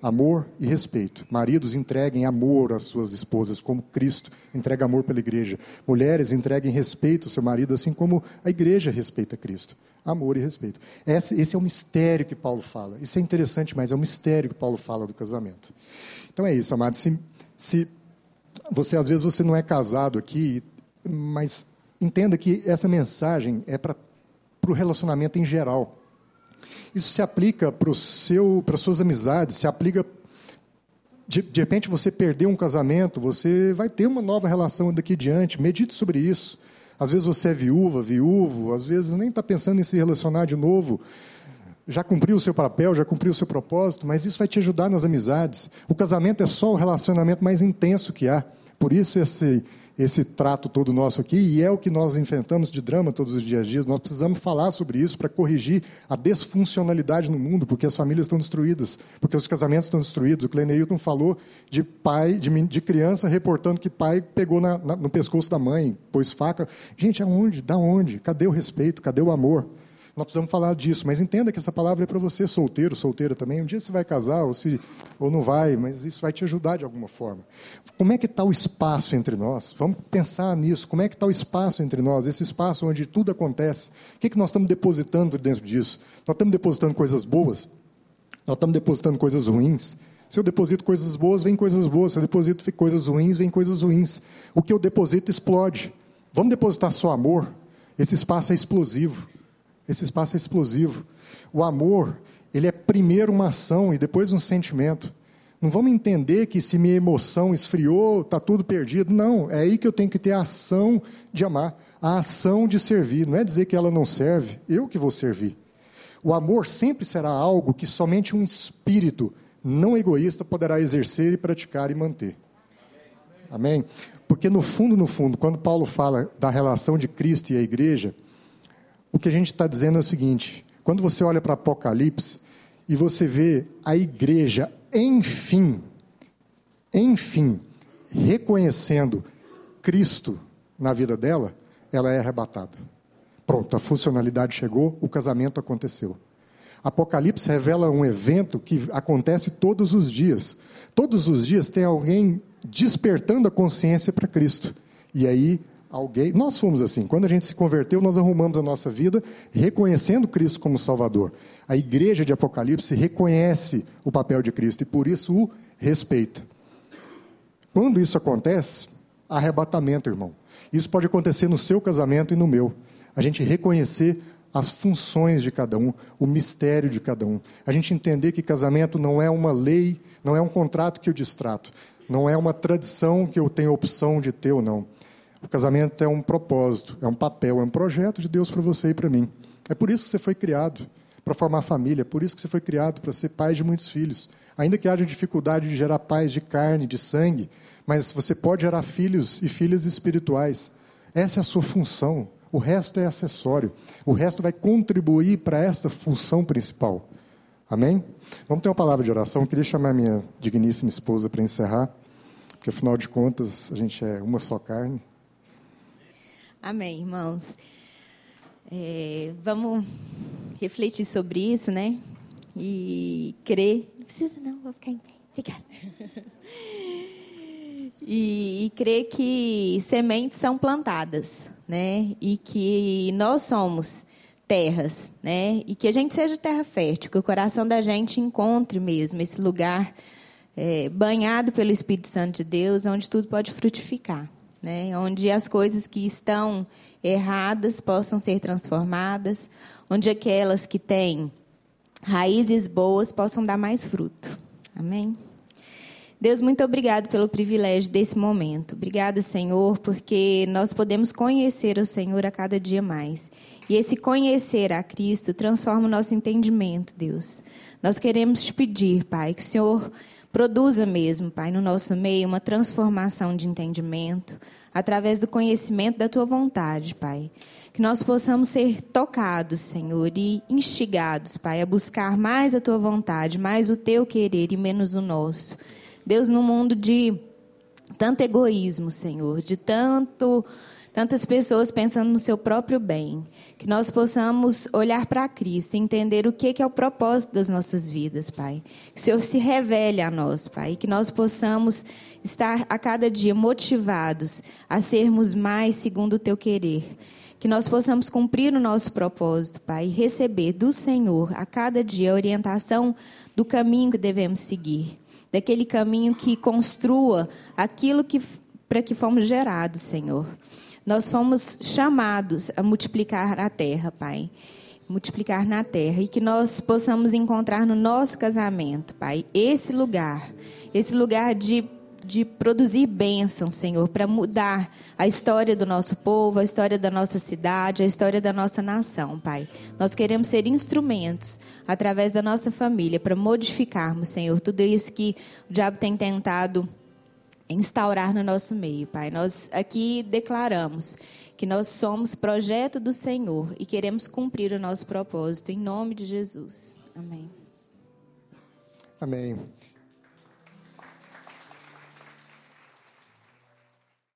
amor e respeito. Maridos entreguem amor às suas esposas, como Cristo entrega amor pela igreja. Mulheres entreguem respeito ao seu marido, assim como a igreja respeita Cristo. Amor e respeito. Esse, é o mistério que Paulo fala. Isso é interessante, mas é o mistério que Paulo fala do casamento. Então é isso, amado. Se, se você às vezes você não é casado aqui, mas entenda que essa mensagem é para o relacionamento em geral. Isso se aplica para seu, as suas amizades, se aplica. De, de repente você perdeu um casamento, você vai ter uma nova relação daqui diante. Medite sobre isso. Às vezes você é viúva, viúvo, às vezes nem está pensando em se relacionar de novo. Já cumpriu o seu papel, já cumpriu o seu propósito, mas isso vai te ajudar nas amizades. O casamento é só o relacionamento mais intenso que há. Por isso esse, esse trato todo nosso aqui, e é o que nós enfrentamos de drama todos os dias a dias. Nós precisamos falar sobre isso para corrigir a desfuncionalidade no mundo, porque as famílias estão destruídas, porque os casamentos estão destruídos. O Cleneilton falou de pai, de, de criança reportando que pai pegou na, na, no pescoço da mãe, pôs faca. Gente, aonde? Da onde? Cadê o respeito? Cadê o amor? Nós precisamos falar disso, mas entenda que essa palavra é para você, solteiro, solteira também. Um dia você vai casar ou, se, ou não vai, mas isso vai te ajudar de alguma forma. Como é que está o espaço entre nós? Vamos pensar nisso. Como é que está o espaço entre nós? Esse espaço onde tudo acontece. O que, é que nós estamos depositando dentro disso? Nós estamos depositando coisas boas? Nós estamos depositando coisas ruins? Se eu deposito coisas boas, vem coisas boas. Se eu deposito coisas ruins, vem coisas ruins. O que eu deposito explode. Vamos depositar só amor? Esse espaço é explosivo. Esse espaço é explosivo. O amor, ele é primeiro uma ação e depois um sentimento. Não vamos entender que se minha emoção esfriou, está tudo perdido. Não, é aí que eu tenho que ter a ação de amar, a ação de servir. Não é dizer que ela não serve, eu que vou servir. O amor sempre será algo que somente um espírito não egoísta poderá exercer e praticar e manter. Amém? Porque no fundo, no fundo, quando Paulo fala da relação de Cristo e a igreja, o que a gente está dizendo é o seguinte: quando você olha para Apocalipse e você vê a igreja, enfim, enfim, reconhecendo Cristo na vida dela, ela é arrebatada. Pronto, a funcionalidade chegou, o casamento aconteceu. Apocalipse revela um evento que acontece todos os dias. Todos os dias tem alguém despertando a consciência para Cristo. E aí alguém. Nós fomos assim. Quando a gente se converteu, nós arrumamos a nossa vida reconhecendo Cristo como Salvador. A igreja de Apocalipse reconhece o papel de Cristo e por isso o respeita. Quando isso acontece, arrebatamento, irmão. Isso pode acontecer no seu casamento e no meu. A gente reconhecer as funções de cada um, o mistério de cada um. A gente entender que casamento não é uma lei, não é um contrato que eu distrato, não é uma tradição que eu tenho opção de ter ou não. O casamento é um propósito, é um papel, é um projeto de Deus para você e para mim. É por isso que você foi criado, para formar família, é por isso que você foi criado, para ser pai de muitos filhos. Ainda que haja dificuldade de gerar pais de carne, de sangue, mas você pode gerar filhos e filhas espirituais. Essa é a sua função. O resto é acessório. O resto vai contribuir para essa função principal. Amém? Vamos ter uma palavra de oração. Eu queria chamar minha digníssima esposa para encerrar. porque afinal de contas a gente é uma só carne. Amém, irmãos. É, vamos refletir sobre isso, né? E crer. Não precisa, não, vou ficar em pé. Obrigada. E, e crer que sementes são plantadas, né? E que nós somos terras, né? E que a gente seja terra fértil, que o coração da gente encontre mesmo esse lugar é, banhado pelo Espírito Santo de Deus, onde tudo pode frutificar, né? Onde as coisas que estão erradas possam ser transformadas, onde aquelas que têm raízes boas possam dar mais fruto. Amém? Deus, muito obrigado pelo privilégio desse momento. Obrigada, Senhor, porque nós podemos conhecer o Senhor a cada dia mais. E esse conhecer a Cristo transforma o nosso entendimento, Deus. Nós queremos te pedir, Pai, que o Senhor produza mesmo, Pai, no nosso meio uma transformação de entendimento através do conhecimento da tua vontade, Pai. Que nós possamos ser tocados, Senhor, e instigados, Pai, a buscar mais a tua vontade, mais o teu querer e menos o nosso. Deus, no mundo de tanto egoísmo, Senhor, de tanto tantas pessoas pensando no seu próprio bem, que nós possamos olhar para Cristo entender o que é o propósito das nossas vidas, Pai. Que o Senhor se revele a nós, Pai, que nós possamos estar a cada dia motivados a sermos mais segundo o teu querer. Que nós possamos cumprir o nosso propósito, Pai, e receber do Senhor a cada dia a orientação do caminho que devemos seguir daquele caminho que construa aquilo que para que fomos gerados, Senhor. Nós fomos chamados a multiplicar a terra, Pai. Multiplicar na terra e que nós possamos encontrar no nosso casamento, Pai, esse lugar, esse lugar de de produzir bênção, Senhor, para mudar a história do nosso povo, a história da nossa cidade, a história da nossa nação, Pai. Nós queremos ser instrumentos, através da nossa família, para modificarmos, Senhor, tudo isso que o diabo tem tentado instaurar no nosso meio, Pai. Nós aqui declaramos que nós somos projeto do Senhor e queremos cumprir o nosso propósito, em nome de Jesus. Amém. Amém.